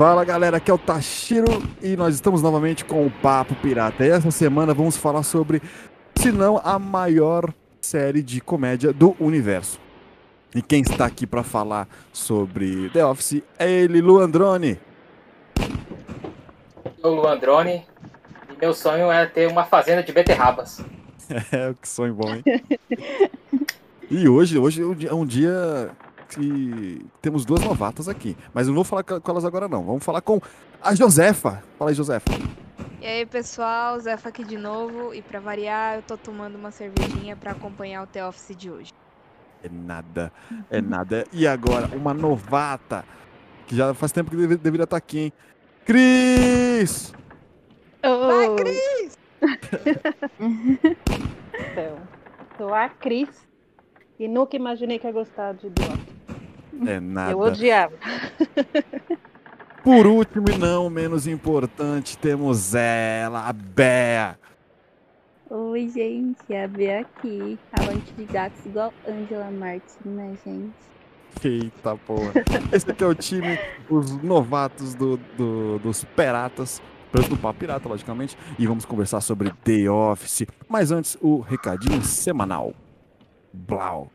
Fala galera, aqui é o Tashiro e nós estamos novamente com o Papo Pirata. E essa semana vamos falar sobre, se não a maior série de comédia do universo. E quem está aqui para falar sobre The Office é ele, Luandrone. sou o Luandrone e meu sonho é ter uma fazenda de beterrabas. É, que sonho bom, hein? e hoje, hoje é um dia que temos duas novatas aqui. Mas não vou falar com elas agora, não. Vamos falar com a Josefa. Fala aí, Josefa. E aí, pessoal, Zefa aqui de novo. E pra variar, eu tô tomando uma cervejinha pra acompanhar o The Office de hoje. É nada, é nada. E agora, uma novata, que já faz tempo que deve- deveria estar aqui, hein? Cris! Vai, Cris! Então, sou a Cris e nunca imaginei que ia gostar de The Office. É nada. Eu odiava. Por último e não menos importante, temos ela, a Bea. Oi, gente, a Bia aqui. Amante de gatos igual Angela Martin, né, gente? Eita porra. Esse aqui é o time, os novatos do, do- dos Piratas. Do Papo Pirata, logicamente. E vamos conversar sobre The Office. Mas antes, o recadinho semanal. Blau.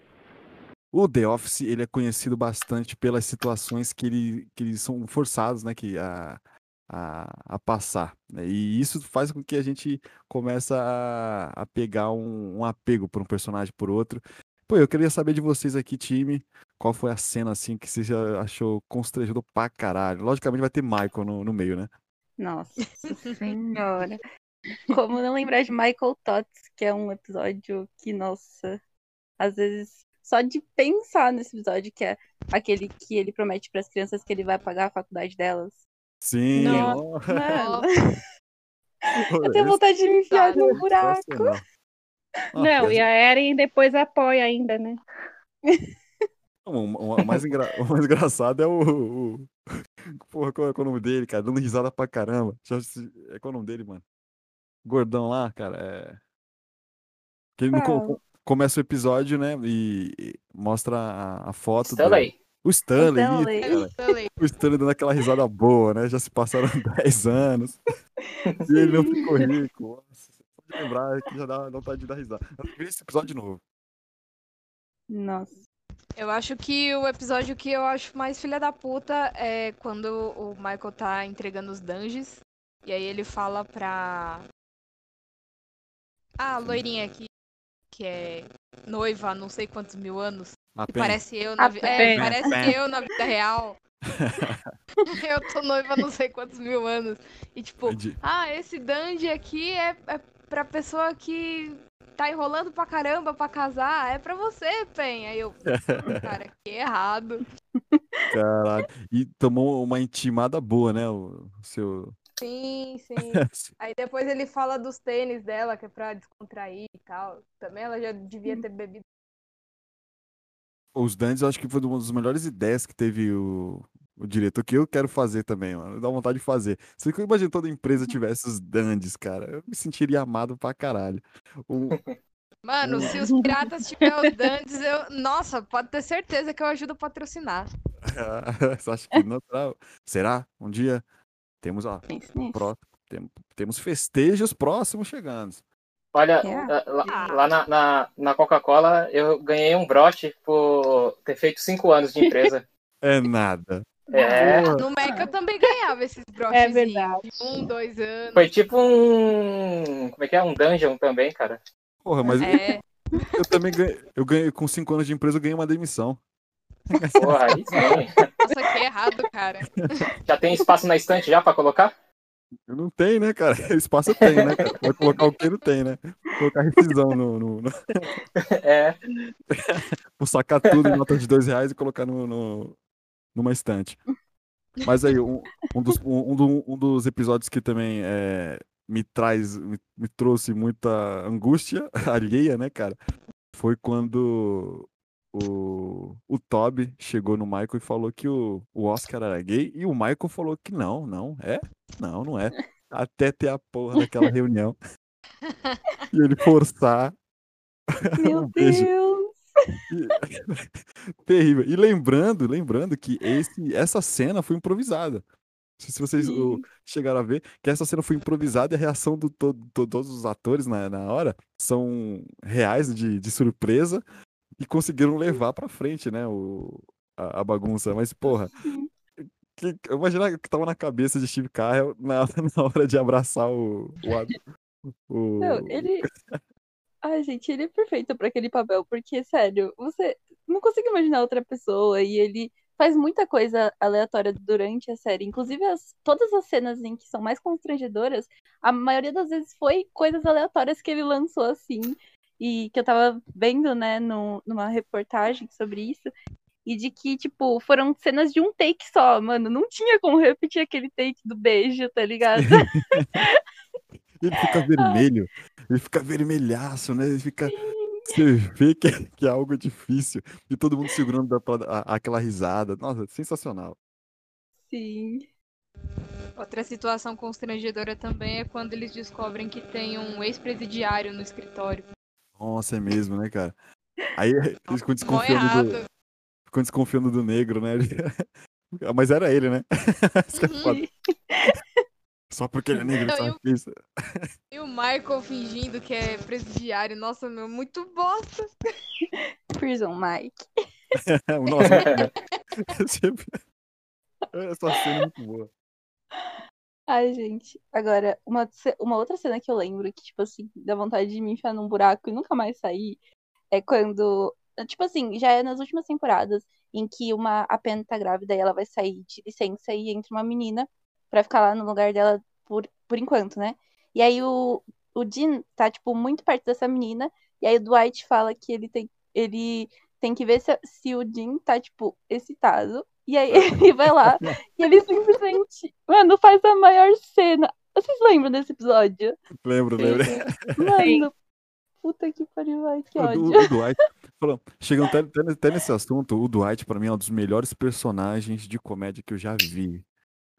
O The Office, ele é conhecido bastante pelas situações que, ele, que eles são forçados, né, que, a, a, a passar. né? E isso faz com que a gente comece a, a pegar um, um apego por um personagem por outro. Pô, eu queria saber de vocês aqui, time, qual foi a cena, assim, que você achou constrangedor pra caralho? Logicamente vai ter Michael no, no meio, né? Nossa senhora. Como não lembrar de Michael Tots, que é um episódio que, nossa, às vezes, só de pensar nesse episódio, que é aquele que ele promete para as crianças que ele vai pagar a faculdade delas. Sim. Nossa, ó, Mano, eu tenho vontade de me enfiar é num buraco. Não, e a Eren depois apoia ainda, né? O, mais engra- o mais engraçado é o, o- Porra, qual é o nome dele, cara? Dando risada pra caramba. É qual é o nome dele, mano? Gordão lá, cara. É. Que ele Qual? co- começa o episódio, né? E, mostra a, a foto do. Stanley. O Stanley, isso, Stanley. cara. Stanley. O Stanley dando aquela risada boa, né? Já se passaram 10 anos. E ele não ficou rico. Nossa, só de lembrar que já dá vontade de dar risada. Eu vi esse episódio de novo. Nossa. Eu acho que o episódio que eu acho mais filha da puta é quando o Michael tá entregando os dungeons. E aí ele fala pra. Ah, a loirinha aqui, que é noiva há não sei quantos mil anos. Parece eu na vida. É, parece eu na vida real. eu tô noiva há não sei quantos mil anos. E tipo, de- ah, esse dungeon aqui é, é pra pessoa que tá enrolando pra caramba pra casar. É pra você, Pen. Aí eu, cara, que errado. Caralho. E tomou uma intimada boa, né? O seu. Sim, sim. Aí depois ele fala dos tênis dela, que é pra descontrair e tal. Também ela já devia ter bebido. Os Dantes, eu acho que foi uma das melhores ideias que teve o, o diretor, que eu quero fazer também, mano. Dá vontade de fazer. Você que eu imagino toda empresa tivesse os Dandes, cara. Eu me sentiria amado pra caralho. O- Mano, se os piratas tiverem os dantes, eu. Nossa, pode ter certeza que eu ajudo a patrocinar. Você acha que não? Será? Um dia temos, nisso. pró- tem- temos festejos próximos chegando. Olha, lá, lá na, na, na Coca-Cola eu ganhei um broche por ter feito cinco anos de empresa. É nada. É, No Mac eu também ganhava esses broches. É verdade. Um, dois anos. foi tipo um. Como é que é? Um dungeon também, cara. Porra, mas É. eu também ganhei, eu ganhei, com cinco anos de empresa, eu ganhei uma demissão. Porra, aí sim. Nossa, que errado, cara. Já tem espaço na estante já pra colocar? Eu não tenho, né, cara? Espaço eu tenho, né, cara? Vai colocar o que não tem, né? Colocar rescisão no, no, no- É. Vou sacar tudo em nota de dois reais e colocar no, no- numa estante. Mas aí, um, um dos, um, um do- um dos episódios que também é, me traz, me, me trouxe muita angústia alheia, né, cara? Foi quando o, o Toby chegou no Michael e falou que o, o Oscar era gay, e o Michael falou que não, não, é? Não, não é. Até ter a porra daquela reunião. e ele forçar Meu Um. Deus. Terrível. E lembrando, lembrando que esse, essa cena foi improvisada. sei se vocês chegaram a ver, que essa cena foi improvisada e a reação de to, to, todos os atores na, na hora são reais de, de surpresa e conseguiram levar pra frente, né, o, a, a bagunça. Mas, porra, que, imaginar o que tava na cabeça de Steve Carell na, na hora de abraçar o. o, o... Não, ele. Ai, gente, ele é perfeito pra aquele papel, porque, sério, você não consegue imaginar outra pessoa e ele faz muita coisa aleatória durante a série. Inclusive, as, todas as cenas em que são mais constrangedoras, a maioria das vezes foi coisas aleatórias que ele lançou assim. E que eu tava vendo, né, no, numa reportagem sobre isso. E de que, tipo, foram cenas de um take só, mano. Não tinha como repetir aquele take do beijo, tá ligado? ele fica vermelho, ele fica vermelhaço, né? Ele fica. Você vê que é, que é algo difícil. E todo mundo segurando da, a, aquela risada. Nossa, sensacional. Sim. Outra situação constrangedora também é quando eles descobrem que tem um ex-presidiário no escritório. Nossa, é mesmo, né, cara? Aí eles ficam desconfiando do, ficam desconfiando do negro, né? Mas era ele, né? É foda. Só porque ele é negro, Não, sabe e o- isso? E o Michael fingindo que é presidiário. Nossa, meu, muito bosta. Prison Mike. Nossa, Sempre- essa cena é muito boa. Ai, gente. Agora, uma, uma outra cena que eu lembro que, tipo assim, dá vontade de me enfiar num buraco e nunca mais sair é quando. Tipo assim, já é nas últimas temporadas em que uma a Pen tá grávida e ela vai sair de licença e entra uma menina pra ficar lá no lugar dela por, por enquanto, né? E aí o, o Dean tá, tipo, muito perto dessa menina, e aí o Dwight fala que ele tem, ele tem que ver se, se o Dean tá, tipo, excitado. E aí ele vai lá e ele simplesmente, mano, faz a maior cena. Vocês lembram desse episódio? Lembro, lembro. Mano, puta que pariu, ai, que O, ódio. o Dwight, falando, chegando até, até- até nesse assunto, o Dwight, pra mim, é um dos melhores personagens de comédia que eu já vi.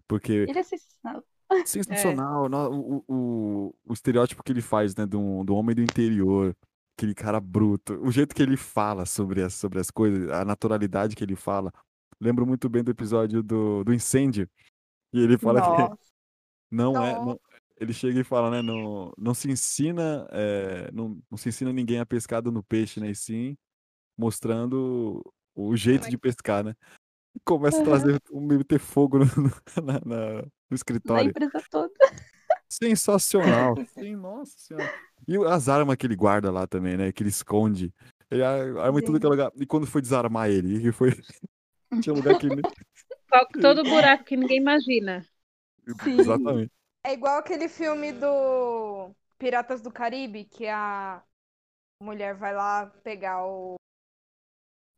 Porque Ele é sensacional. sensacional, no- o, o, o estereótipo que ele faz, né, do, do homem do interior, aquele cara bruto, o jeito que ele fala sobre as, sobre as coisas, a naturalidade que ele fala. Lembro muito bem do episódio do, do incêndio. E ele fala que Nossa. não é. Nossa. não- ele chega e fala, né? Não, não se ensina. é, não, não se ensina ninguém a pescada no peixe, né? E sim mostrando o jeito de pescar, né? E começa a Aham. trazer, meter fogo no, na- na- no Na escritório. empresa toda. Sensacional. Sim, nossa senhora. E as armas que ele guarda lá também, né? Que ele esconde. Ele a- arma em tudo que é lugar. E quando foi desarmar ele? Que foi. Tinha um lugar que. Todo buraco que ninguém imagina. Sim. Exatamente. É igual aquele filme do Piratas do Caribe, que a mulher vai lá pegar o.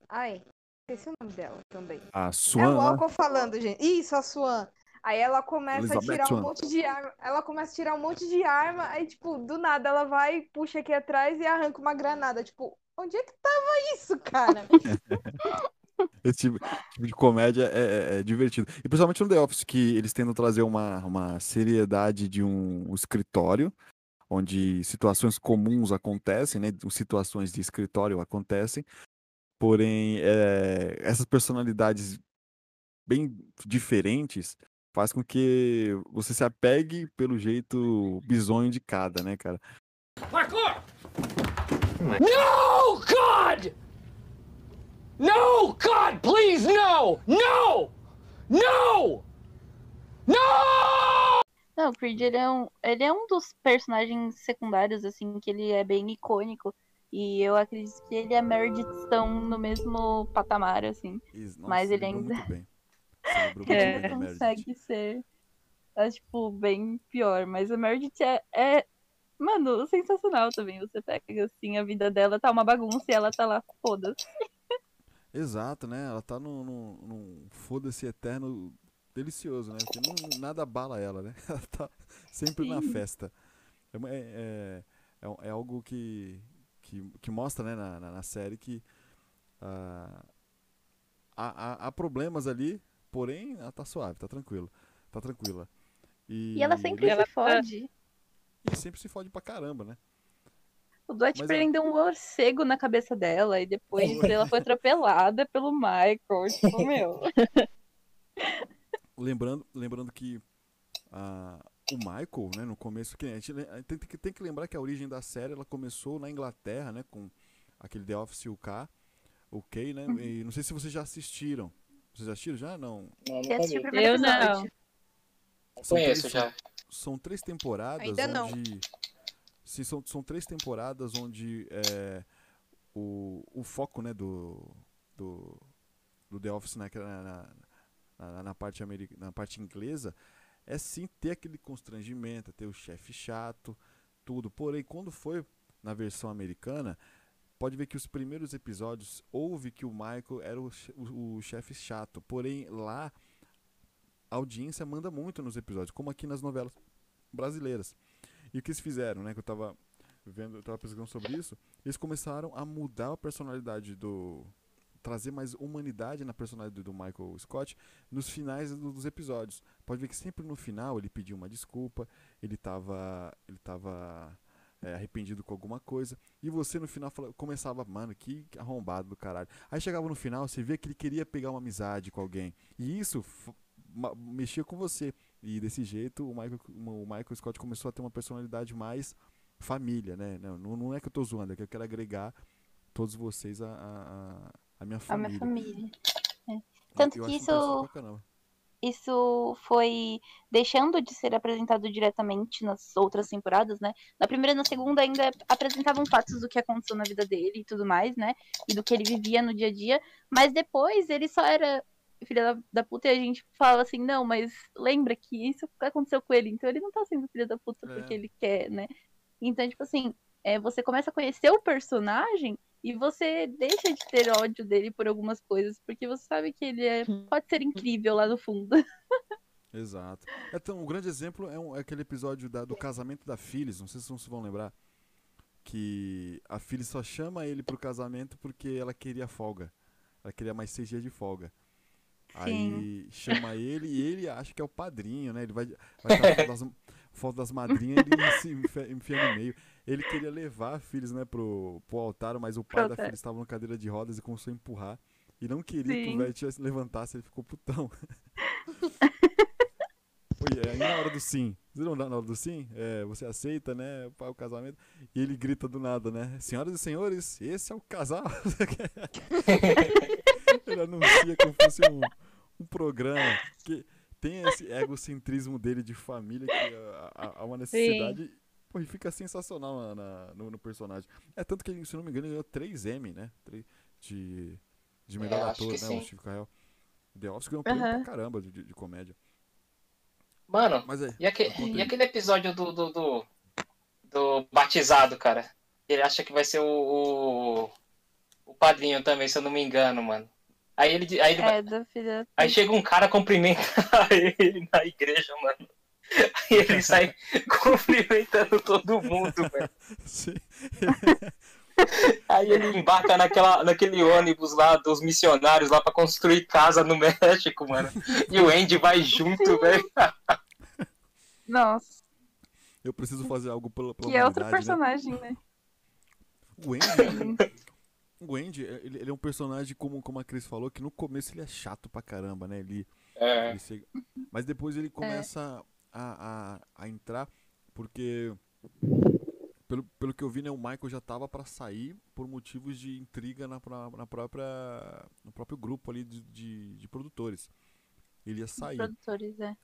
Ai, esqueci o nome dela também. A É Swan o lá. álcool falando, gente. Isso, a Swan. Aí ela começa Elizabeth a tirar Swan. um monte de arma. Ela começa a tirar um monte de arma. Aí, tipo, do nada ela vai, puxa aqui atrás e arranca uma granada. Tipo, onde é que tava isso, cara? Esse tipo, tipo de comédia é, é- é divertido. E principalmente no The Office, que eles tentam trazer uma, uma seriedade de um, um escritório, onde situações comuns acontecem, né? Situações de escritório acontecem. Porém, é, essas personalidades bem diferentes faz com que você se apegue pelo jeito bizonho de cada, né, cara? No, God! No, God, please, no! No! No! No! Não, o Creed, ele é, um, ele é um dos personagens secundários, assim, que ele é bem icônico. E eu acredito que ele e a Meredith estão no mesmo patamar, assim. Is- Mas ele ainda- Meredith. consegue ser, é, tipo, bem pior. Mas a Meredith é, é, mano, sensacional também. Você pega, assim, a vida dela tá uma bagunça e ela tá lá, foda-se. Exato, né? Ela tá num, num, num foda-se eterno delicioso, né? Porque não, nada abala ela, né? Ela tá sempre na Sim. festa. É, é, é, é é algo que, que, que mostra, né, na, na, na série que ah, há, há, há problemas ali, porém ela tá suave, tá tranquilo. Tá tranquila. E, E ela sempre Ela se tá- fode. e sempre se fode pra caramba, né? O Dwight Mas é- prendeu um morcego na cabeça dela e depois ela foi atropelada pelo Michael. Tipo, meu. lembrando, lembrando que ah, o Michael, né, no começo, que a gente tem, que- tem que lembrar que a origem da série ela começou na Inglaterra, né, com aquele The Office UK, UK, né, e não sei se vocês já assistiram. Vocês já assistiram já? Não. Não, Eu nunca assisti o vi. primeiro Eu não. São Conheço três- já. são três temporadas Ainda não. Sim, são, são três temporadas onde é, o, o foco né, do, do, do The Office na, na, na, na parte na parte inglesa é sim ter aquele constrangimento, ter o chefe chato, tudo. Porém, quando foi na versão americana, pode ver que os primeiros episódios houve que o Michael era o, o, o chefe chato. Porém, lá a audiência manda muito nos episódios, como aqui nas novelas brasileiras. E o que eles fizeram, né? Que eu tava vendo, eu tava pesquisando sobre isso, eles começaram a mudar a personalidade do. trazer mais humanidade na personalidade do Michael Scott nos finais do- dos episódios. Pode ver que sempre no final ele pediu uma desculpa, ele tava. ele tava. é, arrependido com alguma coisa, e você no final fala- começava, mano, que arrombado do caralho. Aí chegava no final, você vê que ele queria pegar uma amizade com alguém, e isso mexia com você. E desse jeito o Michael, o Michael Scott começou a ter uma personalidade mais família, né? Não, não é que eu tô zoando, é que eu quero agregar todos vocês a, a, a- a minha A família. minha família. É. Tanto Eu que isso-. Isso foi deixando de ser apresentado diretamente nas outras temporadas, né? Na primeira e na segunda ainda apresentavam fatos do que aconteceu na vida dele e tudo mais, né? E do que ele vivia no dia a dia. Mas depois ele só era filha da, da puta e a gente fala assim, não, mas lembra que isso aconteceu com ele, então ele não tá sendo filha da puta É. porque ele quer, né? Então, tipo assim, é, você começa a conhecer o personagem e você deixa de ter ódio dele por algumas coisas, porque você sabe que ele é, pode ser incrível lá no fundo. Exato. Então, um grande exemplo é, um- é aquele episódio da- do casamento da Phyllis, não sei se vocês vão lembrar. Que a Phyllis só chama ele pro casamento porque ela queria folga. Ela queria mais seis dias de folga. Aí chama ele e ele acha que é o padrinho, né? Ele vai, vai dar foto das, foto das madrinhas e ele se enfia, enfia no meio. Ele queria levar a Phyllis, né, pro, pro altar, mas o pai da. Phyllis estava na cadeira de rodas e começou a empurrar. E não queria que Sim. o velho tivesse levantasse, ele ficou putão. Oi, aí na hora do sim. Vocês viram na hora do sim? É, você aceita, né? O casamento. E ele grita do nada, né? Senhoras e senhores, esse é o casal. ele anuncia como se fosse um, um programa que tem esse egocentrismo dele de família que há- há uma necessidade. Pô, e fica sensacional na- na- no, no personagem. É tanto que, se não me engano, ele ganhou 3 M, né? Três- De, de melhor É, ator, né? que O sim. Steve Carell. The Office ganhou um Aham. pra caramba de, de- de comédia. Mano, Mas é. e, aque- conta e aquele episódio do, do, do, do batizado, cara? Ele acha que vai ser o, o, o padrinho também, se eu não me engano, mano. Aí ele, aí ele É. Aí chega um cara cumprimenta ele na igreja, mano. Aí ele sai cumprimentando todo mundo, velho. Sim. Aí ele embarca naquela, naquele ônibus lá dos missionários lá pra construir casa no México, mano. E o Andy vai junto, velho. Nossa, Eu preciso fazer algo pela, pela que é outro né? personagem, né? O Andy, o Andy ele, ele é um personagem, como, como a Cris falou, que no começo ele é chato pra caramba, né? Ele, É, ele se- Mas depois ele começa a, a, a entrar, porque pelo, pelo que eu vi, né, o Michael já tava pra sair por motivos de intriga na, na própria, no próprio grupo ali de, de, de produtores. Ele ia sair. Produtores, é.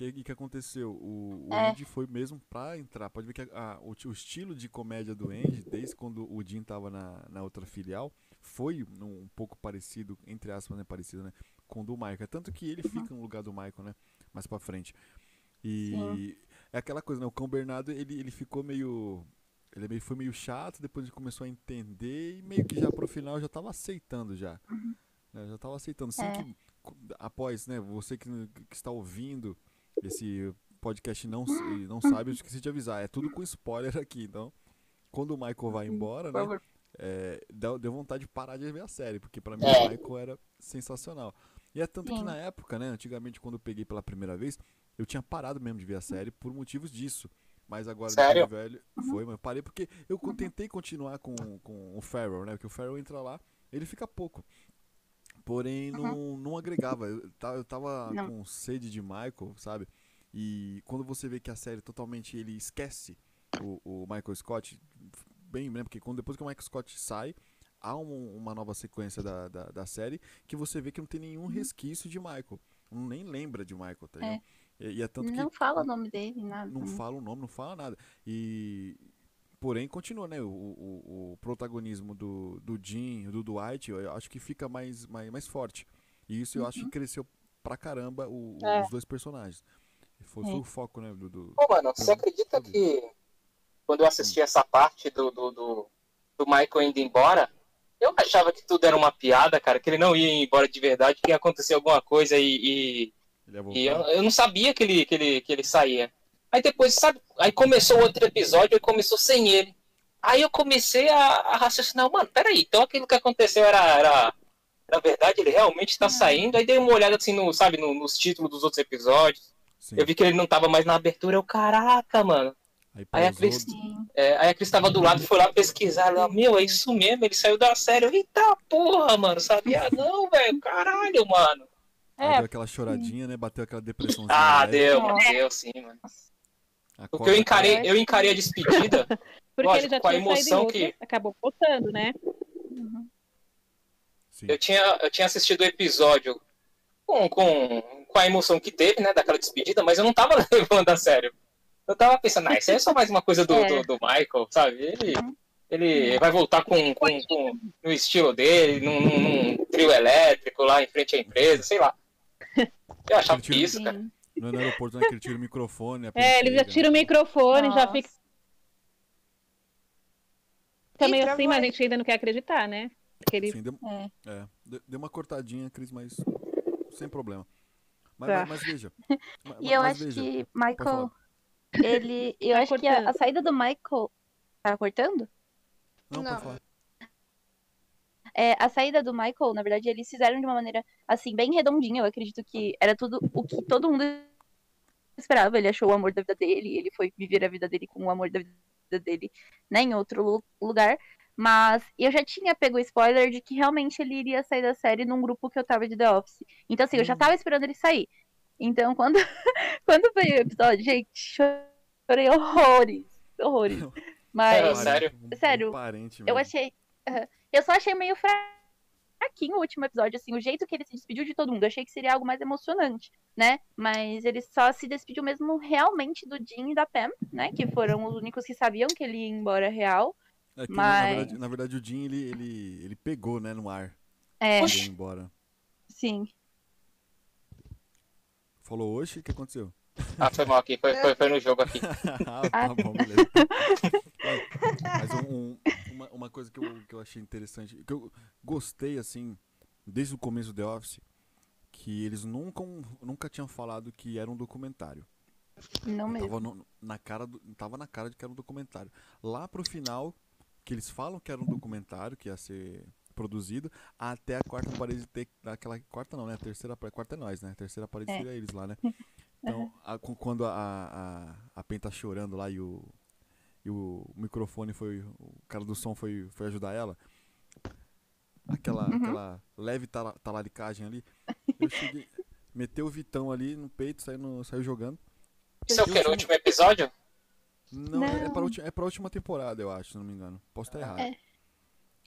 E o que, e que aconteceu? O, o É. Andy foi mesmo pra entrar. Pode ver que a- a- o, o estilo de comédia do Andy, desde quando o Jim tava na, na outra filial, foi um, um pouco parecido, entre aspas, né? Parecido, né? Com o do Michael. Tanto que ele fica no lugar do Michael, né? Mais pra frente. E Sim. é aquela coisa, né? O Cão Bernardo, ele, ele ficou meio. Ele meio, foi meio chato, depois ele começou a entender e meio que já pro final já tava aceitando já. né, Já tava aceitando. Sem É. que, após, né? Você que, que está ouvindo esse podcast não, não sabe, eu esqueci de avisar. É tudo com spoiler aqui, então. Quando o Michael vai embora, Por né? é, deu, deu vontade de parar de ver a série, porque pra mim É. o Michael era sensacional. E é tanto que Sim. na época, né, antigamente quando eu peguei pela primeira vez, eu tinha parado mesmo de ver a série por motivos disso. Mas agora, Sério? velho, foi, mas eu parei porque eu tentei continuar com, com o Farrell, né, porque o Farrell entra lá, ele fica pouco. Porém, não, não agregava. Eu, eu tava Não. com sede de Michael, sabe? E quando você vê que a série totalmente ele esquece o, o Michael Scott, bem lembra porque quando, depois que o Michael Scott sai, há um- uma nova sequência da, da, da série que você vê que não tem nenhum resquício de Michael. Não, nem lembra de Michael, tá Uhum. É. E, e é tanto que Não fala o nome dele, nada. não fala o nome, não fala nada. E porém continua, né? O, o, o protagonismo do, do Jim, do Dwight, eu acho que fica mais, mais, mais forte. E isso eu acho Uhum. que cresceu pra caramba o- É. os dois personagens. Foi, foi o foco, né? Do, do- Pô, mano, você acredita que quando eu assisti essa parte do, do, do, do Michael indo embora, eu achava que tudo era uma piada, cara, que ele não ia embora de verdade, que ia acontecer alguma coisa e, e, e eu, eu não sabia que ele, que, ele, que ele saía. Aí depois, sabe, aí começou outro episódio e começou sem ele. Aí eu comecei a, a raciocinar, mano, peraí, então aquilo que aconteceu era, era, era verdade, ele realmente tá saindo. Aí dei uma olhada assim, no, sabe, no- nos títulos dos outros episódios. Sim. Eu vi que ele não tava mais na abertura, eu, caraca, mano. Aí Aí a Cris-. É, aí a Cris tava do lado, foi lá pesquisar, ela, meu, é isso mesmo, ele saiu da série. Eu, Eita porra, mano, sabia não, velho, caralho, mano. aí É. deu aquela choradinha, né? Bateu aquela depressãozinha. Ah, deu, deu sim, mano. Porque eu encarei, caiu. eu encarei a despedida, Porque Lógico, ele já com a emoção que- acabou voltando, né? Uhum. Sim. eu tinha, eu tinha assistido o episódio com, com, com a emoção que teve, né, daquela despedida, mas eu não tava levando a sério. Eu tava pensando, ah, isso aí é só mais uma coisa do, É. do, do Michael, sabe? Ele, ele vai voltar com, com, com no estilo dele, num, num- num trio elétrico lá em frente à empresa, sei lá. Eu achava tira- isso, cara. Sim. No, no aeroporto, né? Que ele tira o microfone. a É, ele já tira o microfone, já Nossa. fica. Fica Ih, meio assim, mas a gente ainda não quer acreditar, né? Porque ele Sim, deu, É. é, de- deu uma cortadinha, Cris, mas sem problema. Mas, Tá. mas, mas veja. ma- E eu mas acho veja, que Michael. Ele. Eu Tá acho que a, cortando. a saída do Michael. Tá cortando? Não, Não. pode falar. É, a saída do Michael, na verdade, eles fizeram de uma maneira, assim, bem redondinha. Eu acredito que era tudo o que todo mundo esperava. Ele achou o amor da vida dele, ele foi viver a vida dele com o amor da vida dele, né, em outro lu- lugar. Mas eu já tinha pego o spoiler de que realmente ele iria sair da série num grupo que eu tava de The Office. Então, assim, eu já Hum. tava esperando ele sair. Então, quando, quando veio o episódio, gente, chorei horrores. Horrores. Mas. É, sério? Um- um Sério, parente Eu achei. aham. Eu só achei meio fraquinho o último episódio, assim, o jeito que ele se despediu de todo mundo. Eu achei que seria algo mais emocionante, né? Mas ele só se despediu mesmo realmente do Jim e da Pam, né? Que foram os únicos que sabiam que ele ia embora real. É que, na- na, mas- verdade, na verdade, o Jim, ele, ele, ele pegou, né, no ar. É, Ele ia embora. sim. Falou, oxe, o que aconteceu? Ah, foi mal aqui, foi, foi, foi no jogo aqui. ah, tá bom, beleza. Mas, um- um- uma, uma coisa que eu, que eu achei interessante, que eu gostei, assim, desde o começo do The Office, que eles nunca, nunca tinham falado que era um documentário. Não mesmo. Tava, no- na cara do- tava na cara de que era um documentário. Lá pro final, que eles falam que era um documentário, que ia ser produzido, até a quarta parede ter. Aquela quarta não, né? A terceira parede. Quarta é nós, né? A terceira parede É. seria eles lá, né? Então, a- quando a, a, a Pen tá chorando lá e o, e o microfone foi. O cara do som foi, foi ajudar ela. Aquela, Uhum. aquela leve tala- talaricagem ali. Eu cheguei. Meteu o Vitão ali no peito, saiu, no- saiu jogando. Isso é o que? No último episódio? Não, É, é, Não. pra ulti- é pra última temporada, eu acho, se não me engano. Posso estar errado. É.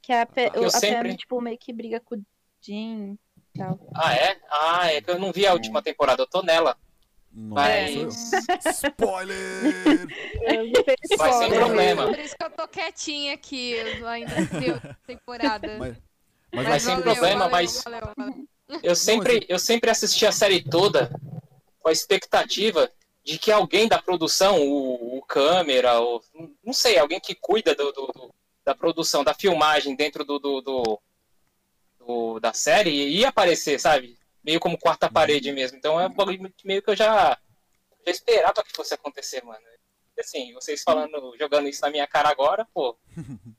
Que a, Pe- Eu o- a sempre- Pam, tipo, meio que briga com o Jim e tal. Ah, é? Ah, é que eu não vi a última temporada, eu tô nela. Nossa, Mas- spoiler! Mas sem problema. Por isso que eu tô quietinha aqui, eu ainda deu temporada. mas, mas, Mas sem valeu, problema, valeu, mas- valeu, valeu. Eu sempre, eu sempre assisti a série toda com a expectativa de que alguém da produção, o, o câmera, o, não sei, alguém que cuida do, do- do- da produção, da filmagem dentro do, do- do- do- da série ia aparecer, sabe? Meio como quarta parede mesmo. Então é um bagulho que meio que eu já, já esperava que fosse acontecer, mano. Assim, vocês falando, jogando isso na minha cara agora, pô,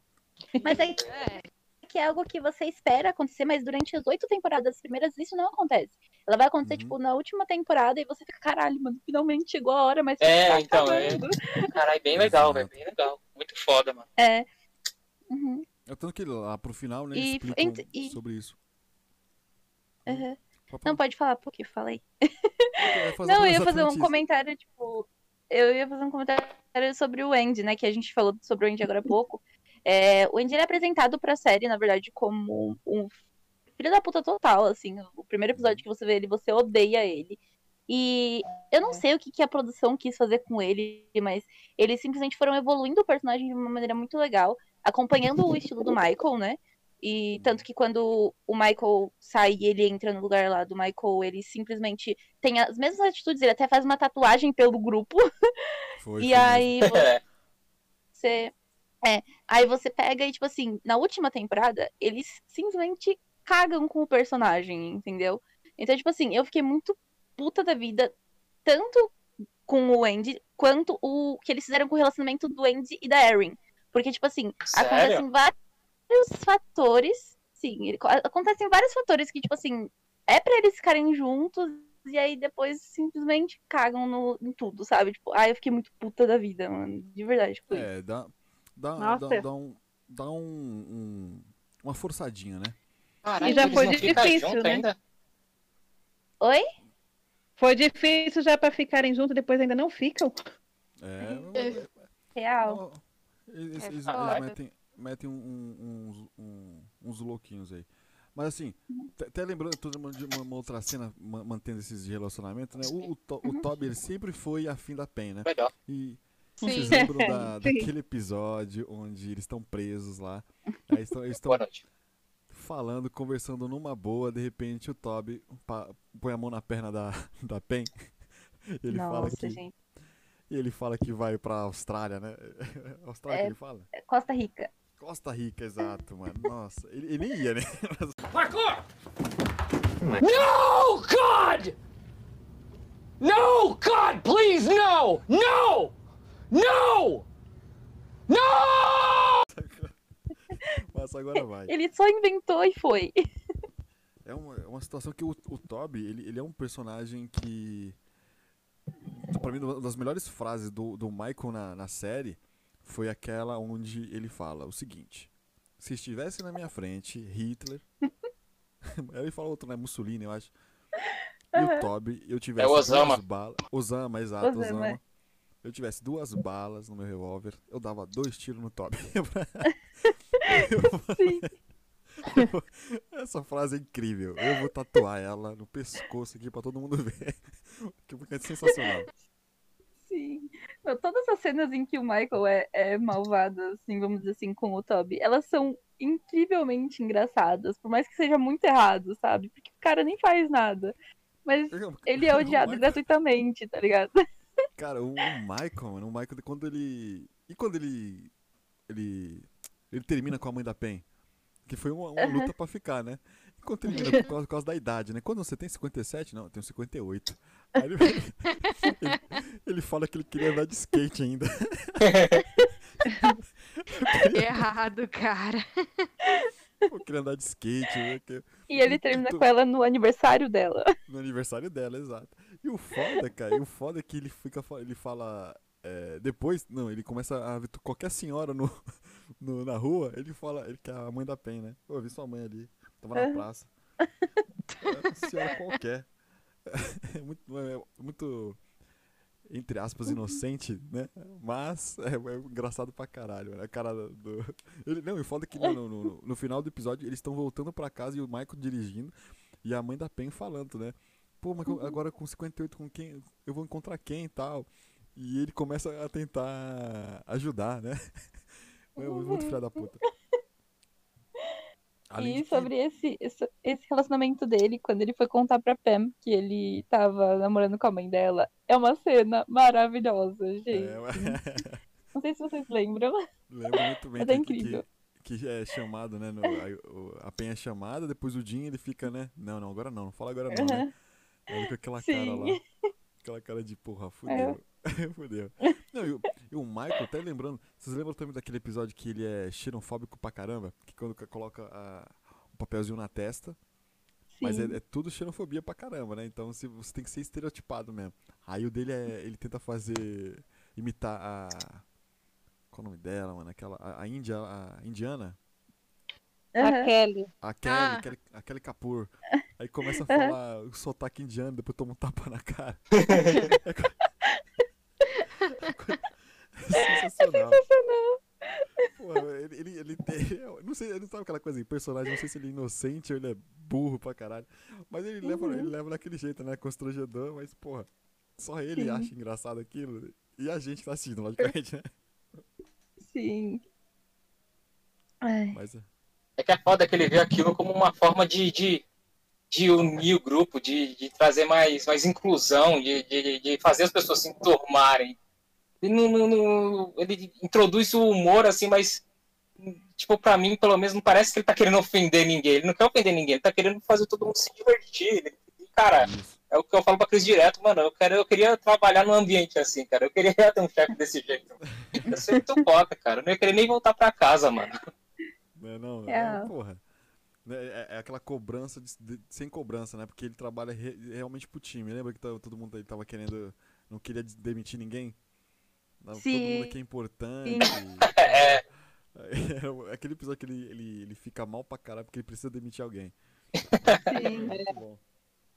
Mas é É, que é algo que você espera acontecer, mas durante as oito temporadas primeiras isso não acontece. Ela vai acontecer, Uhum. tipo, na última temporada e você fica, caralho, mano, finalmente chegou a hora, mas É, tá então, é. caralho, bem legal, velho, bem legal. Muito foda, mano. É. Uhum. É tanto que lá pro final, né, E- explicam e- sobre isso. Uhum. Pode Não, pode falar, porque falei. Não, eu ia fazer um comentário, tipo. Eu ia fazer um comentário sobre o Andy, né? Que a gente falou sobre o Andy agora há pouco. É, o Andy é apresentado pra série, na verdade, como um filho da puta total, assim. O primeiro episódio que você vê ele, você odeia ele. E eu não sei o que, que a produção quis fazer com ele, mas eles simplesmente foram evoluindo o personagem de uma maneira muito legal, acompanhando o estilo do Michael, né? E tanto que quando o Michael sai e ele entra no lugar lá do Michael, ele simplesmente tem as mesmas atitudes, ele até faz uma tatuagem pelo grupo. Foi, e foi aí É, você. É, aí você pega e, tipo assim, na última temporada, eles simplesmente cagam com o personagem, entendeu? Então, tipo assim, eu fiquei muito puta da vida, tanto com o Andy, quanto o que eles fizeram com o relacionamento do Andy e da Erin. Porque, tipo assim, Sério? acontecem vários fatores. Sim, ele- acontecem vários fatores que, tipo assim, é pra eles ficarem juntos e aí depois simplesmente cagam no, em tudo, sabe? Tipo, ai, eu fiquei muito puta da vida, mano. De verdade, isso. É, dá, dá, dá, dá um, dá um, um- uma forçadinha, né? Caralho, E já foi difícil, né? ainda? Oi? Foi difícil já pra ficarem juntos, depois ainda não ficam. É, Real. Não, Eles, É eles- eles metem, metem um- um- uns, um- uns louquinhos aí. Mas assim, até lembrando tô lembrando de uma, uma outra cena ma- mantendo esses relacionamentos, né? O, o, To- o Toby ele sempre foi afim da Pen, né? E Sim. vocês lembram da, daquele episódio onde eles estão presos lá? Aí estão, eles estão Boa noite. falando, conversando numa boa, de repente o Toby pa- põe a mão na perna da, da Pen. Ele fala Nossa, que gente. e ele fala que vai pra Austrália, né? Austrália É. que ele fala? Costa Rica. Costa Rica, exato, mano. Nossa, ele, ele nem ia, né? Parkour! No, God! No, God, please, no! No! No! No! Mas agora vai. Ele só inventou e foi. É uma, é uma situação que o, o Toby, ele, ele é um personagem que. Pra mim, uma das melhores frases do, do Michael na, na série foi aquela onde ele fala o seguinte: Se estivesse na minha frente Hitler. ele fala outro, né? Mussolini, eu acho. E o Toby, eu tivesse É Osama. duas balas. Osama, exato, Osama, Osama. é. Eu tivesse duas balas no meu revólver, eu dava dois tiros no Toby. Sim. Essa frase é incrível. Eu vou tatuar ela no pescoço aqui pra todo mundo ver. Que é sensacional. Todas as cenas em que o Michael é, é malvado, assim, vamos dizer assim, com o Toby, elas são incrivelmente engraçadas, por mais que seja muito errado, sabe? Porque o cara nem faz nada. Mas ele é odiado Michael- gratuitamente, tá ligado? Cara, o, o Michael, mano, o Michael, quando ele. E quando ele. Ele. Ele termina com a mãe da Pen? Que foi uma, uma luta pra ficar, né? Enquanto ele termina por causa, por causa da idade, né? Quando você tem 57, não, eu tenho 58. Aí ele, ele, ele fala que ele queria andar de skate ainda. Errado, cara. Eu queria andar de skate, né? que- E ele termina com ela no aniversário dela. No aniversário dela, exato. E o foda, cara, e o foda é que ele fica, ele fala, é, depois, não, ele começa a ver qualquer senhora no, no- na rua, ele fala, ele que é a mãe da Pen, né? Eu vi sua mãe ali, tava na praça. É uma senhora qualquer. É muito, é muito, entre aspas, inocente, né? Mas é, é engraçado pra caralho, né? A cara do... Ele, não, e foda é que no, no- no- no final do episódio eles estão voltando pra casa e o Michael dirigindo e a mãe da Pen falando, né? Pô, mas eu- agora com 58, com quem? Eu vou encontrar quem e tal? E ele começa a tentar ajudar, né? É muito filha da puta. Além E que- sobre esse, esse, relacionamento dele, quando ele foi contar pra Pam que ele tava namorando com a mãe dela, é uma cena maravilhosa, gente. É, Não sei se vocês lembram. lembro muito bem Mas é que- incrível. Que, que é chamado, né? No, a Penha é chamada, depois o Jim ele fica, né? Não, não, agora não, não fala agora não, né? Ele com aquela Sim. cara lá. Aquela cara de porra, fudeu. fudeu. Não, e o, e o Michael, até lembrando, vocês lembram também daquele episódio que ele é xenofóbico pra caramba? Que quando coloca a- o papelzinho na testa, mas é, Sim. é tudo xenofobia pra caramba, né? Então se, você tem que ser estereotipado mesmo. Aí o dele é. Ele tenta fazer. imitar a. Qual o nome dela, mano? Aquela. A, a Índia. A indiana? A Aham. Kelly. A Kelly, Ah. Kelly, a Kelly Kapoor. Aí começa a falar o sotaque indiano, depois toma um tapa na cara. É sensacional. Porra, ele, ele, ele tem. eu Não sei, ele não sabe aquela coisa personagem, não sei se ele é inocente ou ele é burro pra caralho. Mas ele leva, Uhum. ele leva daquele jeito, né? Constrangedor, mas, porra, só ele Sim. acha engraçado aquilo. E a gente tá assistindo, logicamente, né? Sim. Ai. Mas é. É que é foda que ele vê aquilo como uma forma de, de, de unir o grupo, de, de trazer mais, mais inclusão, de, de, de fazer as pessoas se enturmarem. Ele, não, não- não- ele introduz o humor assim, mas, tipo, pra mim, pelo menos, não parece que ele tá querendo ofender ninguém. Ele não quer ofender ninguém, ele tá querendo fazer todo mundo se divertir. Ele- e, cara, é o que eu falo pra Cris direto, mano. Eu, quero, eu queria trabalhar num ambiente assim, cara. Eu queria ter um chefe desse jeito. Eu sou muito foda, cara. Eu não ia querer nem voltar pra casa, mano. Né, não, É. é, porra. Né, É, é aquela cobrança de- de- sem cobrança, né? Porque ele trabalha re- realmente pro time. Lembra que todo mundo ele tava querendo. Não queria demitir ninguém? Todo Sim. mundo aqui é importante. É. É aquele episódio que ele, ele, ele fica mal pra caralho porque ele precisa demitir alguém. Sim. Bom.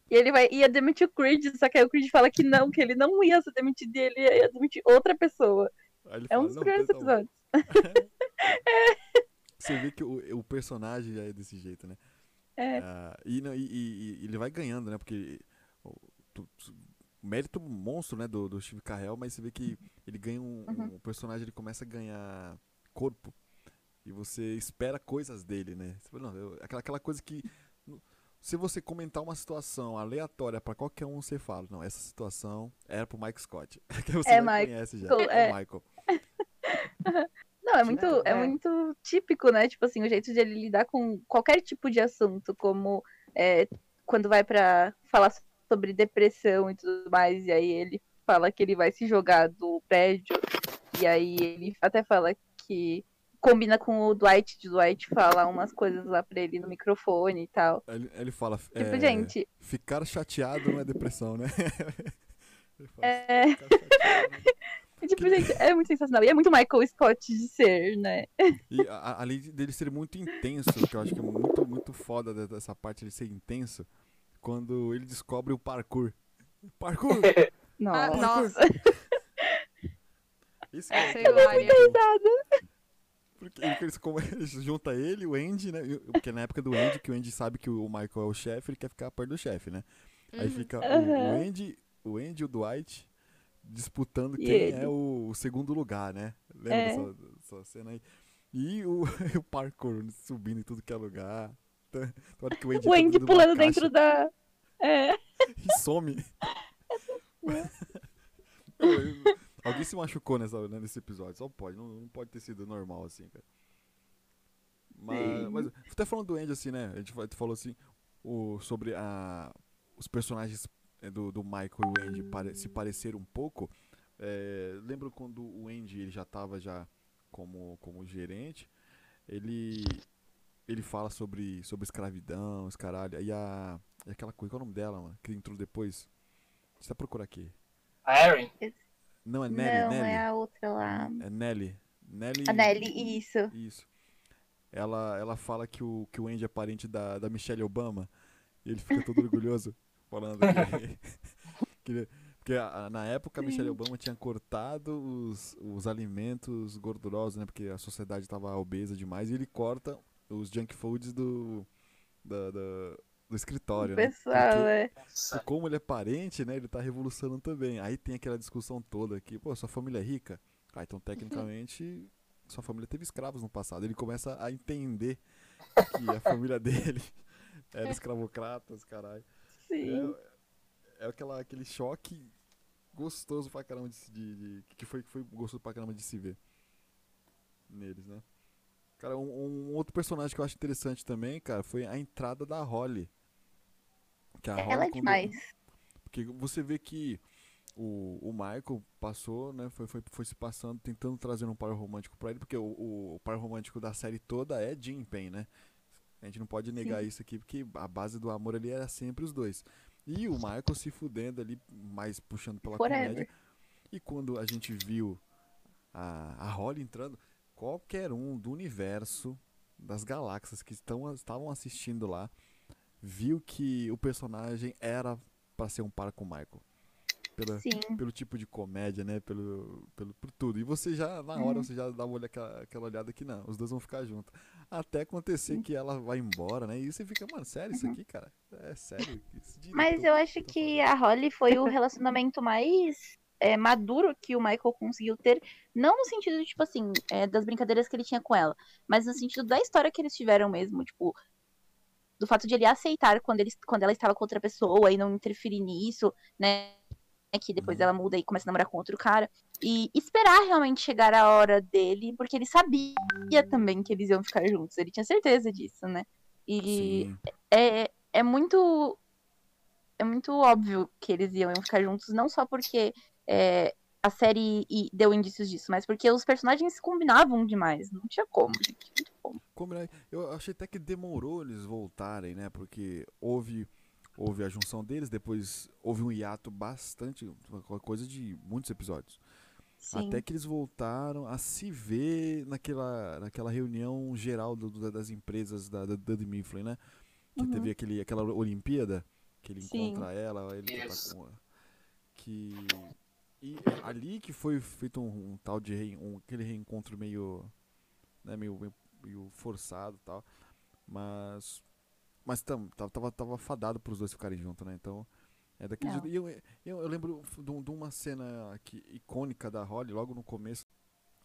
E ele vai, ia demitir o Creed, só que aí o Creed fala que não, que ele não ia ser demitido, ele ia demitir outra pessoa. É um fala, dos "Não, primeiros tá bom." episódios. Você vê que o, o personagem já é desse jeito, né? É. Ah, e, não- e- e- e ele vai ganhando, né? Porque tu- tu- mérito monstro, né, do, do Steve Carell, mas você vê que ele ganha um, Uhum. um personagem, ele começa a ganhar corpo. E você espera coisas dele, né? Você fala, não, eu- aquela, aquela coisa que. Se você comentar uma situação aleatória pra qualquer um, você fala, não, essa situação era pro Mike Scott. que você É Michael, conhece já. é. É Michael. Não, é muito, é É. muito típico, né? Tipo assim, o jeito de ele lidar com qualquer tipo de assunto, como é, quando vai pra falar sobre depressão e tudo mais, e aí ele fala que ele vai se jogar do prédio, e aí ele até fala que combina com o Dwight, de Dwight falar umas coisas lá pra ele no microfone e tal. Ele, ele fala. Tipo, é, gente, Ficar chateado não é depressão, né? Ele fala, é, "Ficar chateado não tipo, gente, é muito sensacional. E é muito Michael Scott de ser, né? E além de- dele ser muito intenso, que eu acho que é muito, muito foda de- dessa parte ele ser intenso, quando ele descobre o parkour. Parkour! Ah, Nossa. nossa, Isso que é lá, Maria. porque ele, eles come- ele junta ele, o Andy, né? Porque na época do Andy, que o Andy sabe que o Michael é o chefe, ele quer ficar perto do chefe, né? Aí Uhum. fica o, Aham. o Andy, o Andy e o Dwight disputando E quem ele. é o, o segundo lugar, né? Lembra É. dessa cena aí? E o, o parkour subindo em tudo que é lugar. Tá- que o Andy, O tá Andy pulando dentro da. É. E some. Alguém se machucou nessa, né, nesse episódio, só pode, não, não pode ter sido normal assim, cara. Mas, mas até falando do Andy assim, né? A gente fa- falou assim o, sobre a, os personagens é, do, do Michael e o Andy pare- se pareceram um pouco. É, lembro quando o Andy ele já estava já como, como gerente, ele ele fala sobre, sobre escravidão, os caralho, e a e aquela coisa, qual é o nome dela, mano, que entrou depois? Deixa eu procurar aqui. A Erin. Não, é Nelly, não, Nelly. é a outra lá. É Nelly. Nelly. A Nelly, isso. Isso. Ela, ela fala que o, que o Andy é parente da, da Michelle Obama. E ele fica todo orgulhoso falando que, que- porque na época a Michelle Obama tinha cortado os, os alimentos gordurosos, né? Porque a sociedade estava obesa demais. E ele corta os junk foods do, da- da- do escritório, né? pessoal, Porque- é. Como ele é parente, né? Ele tá revolucionando também. Aí tem aquela discussão toda aqui, pô, sua família é rica? Ah, então tecnicamente sua família teve escravos no passado. Ele começa a entender que a família dele era escravocratas, caralho. Sim. É, é aquela, aquele choque gostoso pra caramba de, de, de- que foi, que foi gostoso pra caramba de se ver neles, né? Cara, um, um outro personagem que eu acho interessante também, cara, foi a entrada da Holly. Que a Holly, Ela é quando- demais. porque você vê que o, o Michael passou, né? Foi, foi, foi se passando, tentando trazer um par romântico pra ele, porque o, o, o par romântico da série toda é Jim Pen, né? A gente não pode negar Sim. isso aqui, porque a base do amor ali era sempre os dois. E o Michael se fudendo ali, mais puxando pela Forever. comédia. E quando a gente viu a, a Holly entrando, qualquer um do universo, das galáxias que estão, estavam assistindo lá, viu que o personagem era pra ser um par com o Michael. Pela, Sim. pelo tipo de comédia, né? Pelo, pelo, por tudo. E você já, na hora, você já dá uma olha, aquela, aquela olhada que não, os dois vão ficar juntos. Até acontecer que ela vai embora, né? E você fica, mano, sério isso aqui, cara? É sério? Mas eu acho tá que fazendo?" a Holly foi o relacionamento mais é, maduro que o Michael conseguiu ter. Não no sentido, tipo assim, é, das brincadeiras que ele tinha com ela, mas no sentido da história que eles tiveram mesmo, tipo. Do fato de ele aceitar quando, ele, quando ela estava com outra pessoa e não interferir nisso, né? Que depois Uhum. ela muda e começa a namorar com outro cara. E esperar realmente chegar a hora dele, porque ele sabia também que eles iam ficar juntos. Ele tinha certeza disso, né? E Sim. é, é muito é muito óbvio que eles iam ficar juntos, não só porque é, a série deu indícios disso, mas porque os personagens combinavam demais. Não tinha como, gente. Como? Eu achei até que demorou eles voltarem, né? Porque houve, houve a junção deles, depois houve um hiato bastante, uma coisa de muitos episódios. Sim. Até que eles voltaram a se ver naquela, naquela reunião geral do- do- das empresas da, da Mifflin, né? Que Uhum. teve aquele, aquela Olimpíada, que ele Sim. encontra ela, ele tá com. Que. E ali que foi feito um, um tal de reen- um, aquele reencontro meio. Né, meio, meio, meio forçado e tal. Mas. Mas tam, tava, tava, fadado pros dois ficarem juntos, né? Então. É daquele jeito. E eu, eu, eu lembro de, de uma cena icônica da Holly, logo no começo.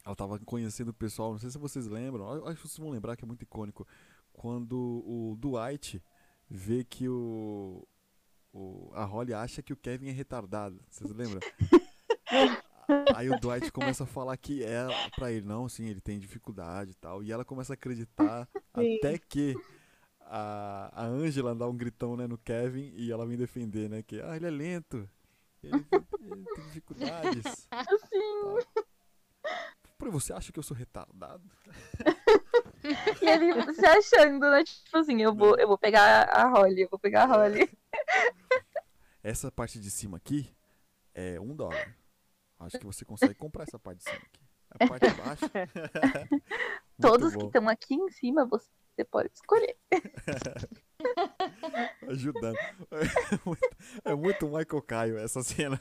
Ela tava conhecendo o pessoal, não sei se vocês lembram, acho que vocês vão lembrar que é muito icônico. Quando o Dwight vê que o, o a Holly acha que o Kevin é retardado. Vocês lembram? Aí o Dwight começa a falar que é pra ele, não, sim, ele tem dificuldade e tal. E ela começa a acreditar Sim. até que a, a Angela dá um gritão né, no Kevin e ela vem defender, né? Que ah, ele é lento. Ele, ele tem dificuldades. Sim. Pô, você acha que eu sou retardado? E ele se achando, né? Tipo assim, eu vou, eu vou pegar a Holly, eu vou pegar a Holly. Essa parte de cima aqui é um dólar. Acho que você consegue comprar essa parte de cima aqui. A parte de baixo. Todos que bom. estão aqui em cima, você pode escolher. ajudando. É muito, é muito Michael Caio essa cena.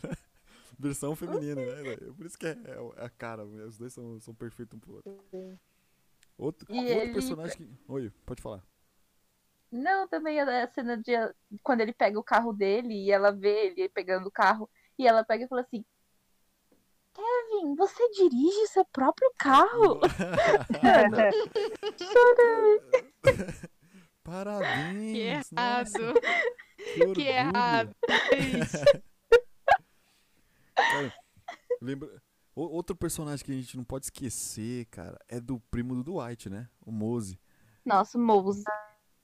Versão feminina, né? Por isso que é, é a cara, os dois são, são perfeitos um pro outro. Outro, outro ele- personagem que. Oi, pode falar. Não, também a cena de quando ele pega o carro dele e ela vê ele pegando o carro e ela pega e fala assim: Kevin, você dirige seu próprio carro? Parabéns! Que nossa, errado. que. Que errado. Cara, lembra... o- Outro personagem que a gente não pode esquecer, cara, é do primo do Dwight, né? O Mose. Nossa, Mose.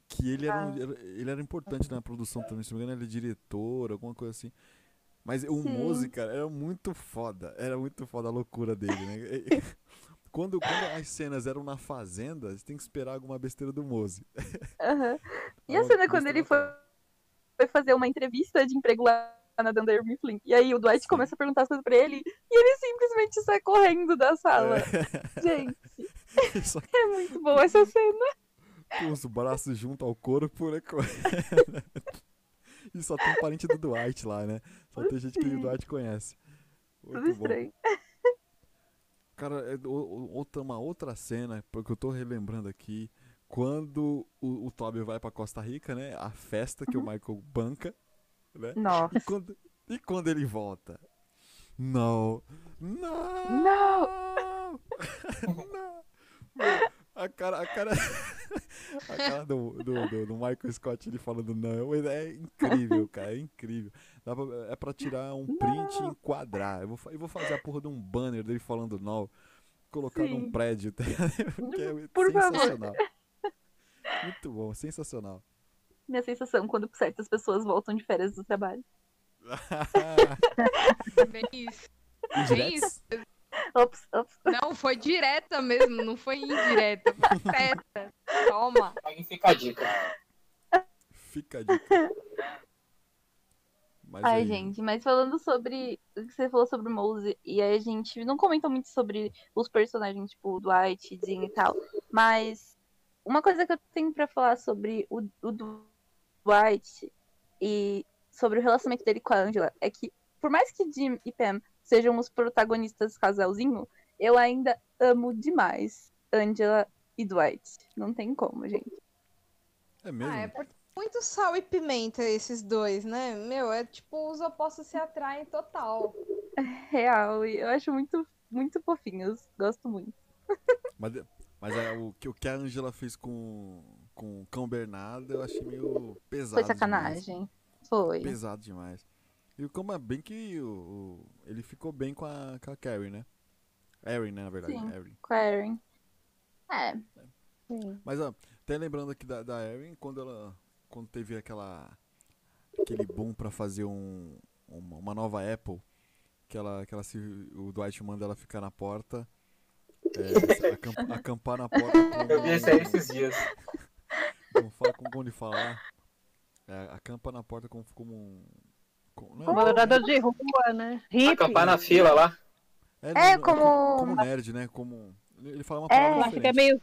Que ele era, um- ele era importante na produção também, se não me engano, ele é diretor, alguma coisa assim. Mas o Sim. Mose, cara, era muito foda. Era muito foda a loucura dele, né? Quando, quando as cenas eram na fazenda, você tem que esperar alguma besteira do Mose. Aham. E a cena quando ele foi, foi fazer uma entrevista de emprego lá na Dunder Mifflin. E aí o Dwight Sim. começa a perguntar as coisas pra ele e ele simplesmente sai correndo da sala. Gente, Só é muito boa essa cena. com os braços junto ao corpo, né? E só tem parente do Dwight lá, né? Só tem gente que o Dwight conhece. Tudo Muito bom. estranho. Cara, é outra, uma outra cena, porque eu tô relembrando aqui, quando o, o Toby vai pra Costa Rica, né? A festa que o Michael banca, né? Nossa. E quando, e quando ele volta? Não! Não! Não! Não! A cara, a cara, a cara do, do, do, do Michael Scott ele falando não é incrível, cara, é incrível. Dá pra- é pra tirar um print e enquadrar. Eu vou, eu vou fazer a porra de um banner dele falando não, colocar num Sim. prédio, tá? porque é Por favor. sensacional. Muito bom, sensacional. Minha sensação quando certas pessoas voltam de férias do trabalho. Bem isso. Indiretos? Ops, ops. Não, foi direta mesmo, não foi indireta. Foi certa. Toma. Aí fica a dica. Fica a dica. Mas Ai, aí, gente, mas falando sobre. O que você falou sobre o Mose, e aí a gente não comentou muito sobre os personagens, tipo, o Dwight, Dean e tal. Mas uma coisa que eu tenho pra falar sobre o, o Dwight e sobre o relacionamento dele com a Angela é que, por mais que Jim e Pam sejam os protagonistas casalzinho, eu ainda amo demais Angela e Dwight. Não tem como, gente. É mesmo? Ah, é porque muito sal e pimenta esses dois, né? Meu, é tipo, os opostos se atraem total. Real, e eu acho muito, muito fofinhos. Gosto muito. Mas, mas é, o, que, o que a Angela fez com, com o Cão Bernardo eu achei meio pesado. Foi demais. sacanagem. Foi. Pesado demais. E o Cão é bem que o, o- ele ficou bem com a, com a Carrie, né? Erin, né, na verdade. Sim. Erin. Com a Erin. É. Sim. Mas, ó, até lembrando aqui da, da Erin, quando ela. Quando teve aquela. Aquele boom pra fazer um, uma, uma nova Apple, que ela, que ela se. O Dwight manda ela ficar na porta. é, acamp- acampar na porta. Com, Eu vi isso aí esses dias. Como, fala, como, como ele fala lá? É, acampa na porta como, como um. Como- não é- Morador de rua, né? Hippie. Acampar na fila lá. É, não, como- como nerd, né? Como. Ele fala uma É. palavra Ela fica meio.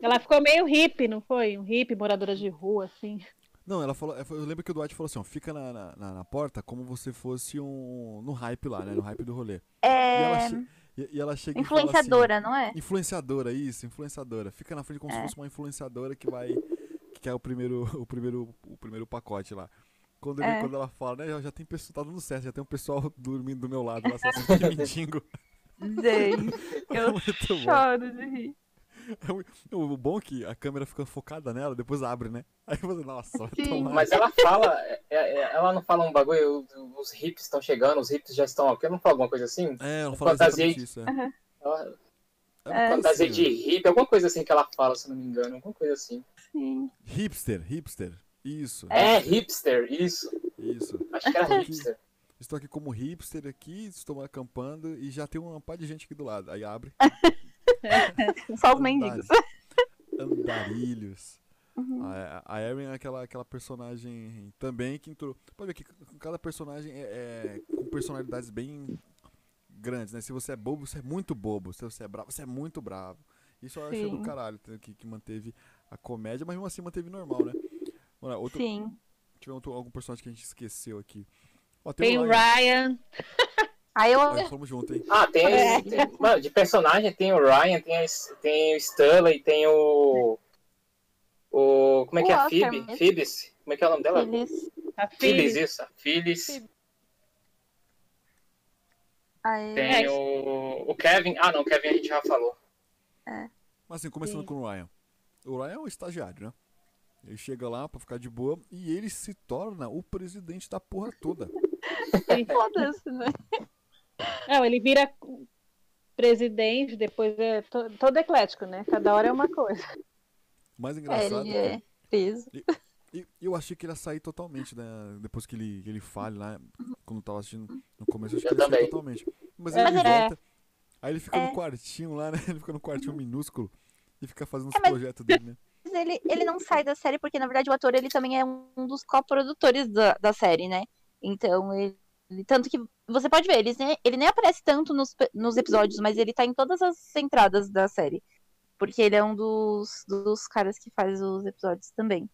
Ela ficou meio hippie, não foi? Um hippie, moradora de rua, assim. Não, ela falou. Eu lembro que o Dwight falou assim: ó, fica na, na, na- porta como você fosse um. no hype lá, né? No hype do rolê. E ela, É. che- e, e ela chega e fala Influenciadora, não é? assim, Influenciadora, isso, influenciadora. Fica na frente como se É. fosse uma influenciadora que vai. que quer o primeiro. o primeiro. o primeiro pacote lá. Quando, ele- É. quando ela fala, né? Já, já tem pessoa, tá dando certo, já tem um pessoal dormindo do meu lado lá, assim, de mendigo. Gente, eu Muito bom. choro de rir. É o- O bom é que a câmera fica focada nela, depois abre, né? Aí você, nossa, vai Sim, tomar. Mas ela fala, é- é- ela não fala um bagulho, os hips estão chegando, os hips já estão aqui, ela não fala alguma coisa assim? É, ela fala Fantasia exatamente isso. É. Ela- É Fantasia assim, de hippie, alguma coisa assim que ela fala, se não me engano, alguma coisa assim. Sim. Hipster, hipster. Isso. É, hipster, isso. Isso. Acho que era hipster. Estou aqui como hipster aqui, estou acampando e já tem uma par de gente aqui do lado. Aí abre. Só os mendigos. Andarilhos. Uhum. A, a Erin é aquela, aquela personagem também que entrou. Pode ver que cada personagem é, é com personalidades bem grandes, né? Se você é bobo, você é muito bobo. Se você é bravo, você é muito bravo. Isso eu achei do caralho, que, que manteve a comédia, mas mesmo assim manteve normal, né? Olha, outro, Sim. Tiver outro, algum personagem que a gente esqueceu aqui. Ó, tem, Tem o o Ryan. Ryan. Aí eu. Olha, falamos junto, hein? Ah, tem, É. tem- Mano, de personagem tem o Ryan, tem, a, tem o Stanley, tem o. O. Como é que é? O A Phoebe? Phoebes? Como é que é o nome dela? Eles. A Phyllis, isso. A Phyllis. Aí... Tem É. o, o Kevin. Ah, não, o Kevin a gente já falou. Mas assim, começando Sim. com o Ryan. O Ryan é o estagiário, né? Ele chega lá pra ficar de boa e ele se torna o presidente da porra toda. Foda-se, né? Não, ele vira presidente, depois é to- todo eclético, né? Cada hora é uma coisa. O mais É, engraçado ele é é preso. que e- eu achei que ele ia sair totalmente, né? Depois que ele, que ele fale lá, quando eu tava assistindo no começo, eu achei que Eu ele também. totalmente. Mas É, ele mas é- volta, aí ele fica é. no quartinho lá, né? Ele fica no quartinho minúsculo e fica fazendo os É, mas- projetos dele, né? Mas ele, ele não sai da série porque, na verdade, o ator ele também é um dos coprodutores da, da série, né? Então, ele, ele- Tanto que você pode ver, ele, nem- ele nem aparece tanto nos, nos episódios, mas ele tá em todas as entradas da série. Porque ele é um dos, dos caras que faz os episódios também.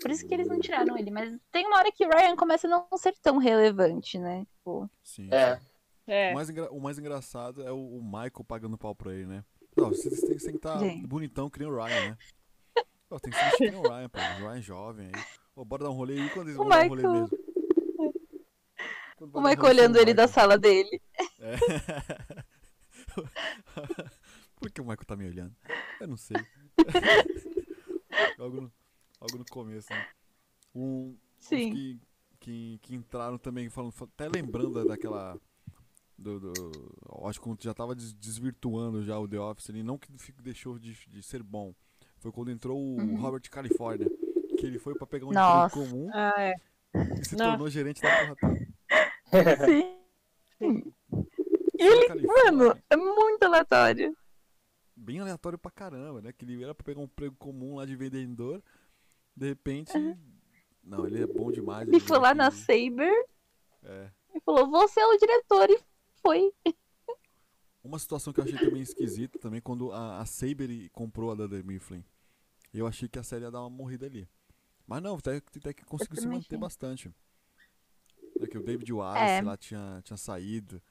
Por isso que eles não tiraram ele. Mas tem uma hora que o Ryan começa a não ser tão relevante, né? Tipo, Sim. É. É. O, mais o mais engraçado é o, o Michael pagando pau pra ele, né? Não, você tem, você tem que estar bonitão que nem o Ryan, né? Tem que se vestir que nem o Ryan, pô. O Ryan é jovem aí. Ô, bora dar um rolê aí. Quando eles O vão dar um rolê Michael- mesmo? O Michael olhando ele da Michael? sala dele. É. Por que o Michael tá me olhando? Eu não sei. algo, no, algo no começo, né? Um, Sim. Que, que, que entraram também, falando, até lembrando daquela. Do, do, acho que já tava des- desvirtuando já o The Office ali, não que deixou de, de ser bom. Foi quando entrou o Robert California, que ele foi pra pegar um Uhum. Nossa. emprego comum Ah, é. e se Nossa. tornou gerente da porra toda. Sim. Ele, Mano, é muito aleatório. bem aleatório pra caramba, né? Que ele era pra pegar um emprego comum lá de vendedor, de repente. Não, ele é bom demais. Ele ele foi lá na Saber É. e falou: Você é o diretor. E foi. Uma situação que eu achei também esquisita também quando a, a Saber comprou a Dunder Mifflin. Eu achei que a série ia dar uma morrida ali. Mas não, até, até que conseguiu se manter achei. bastante. É que o David Wallace É. lá tinha, tinha saído.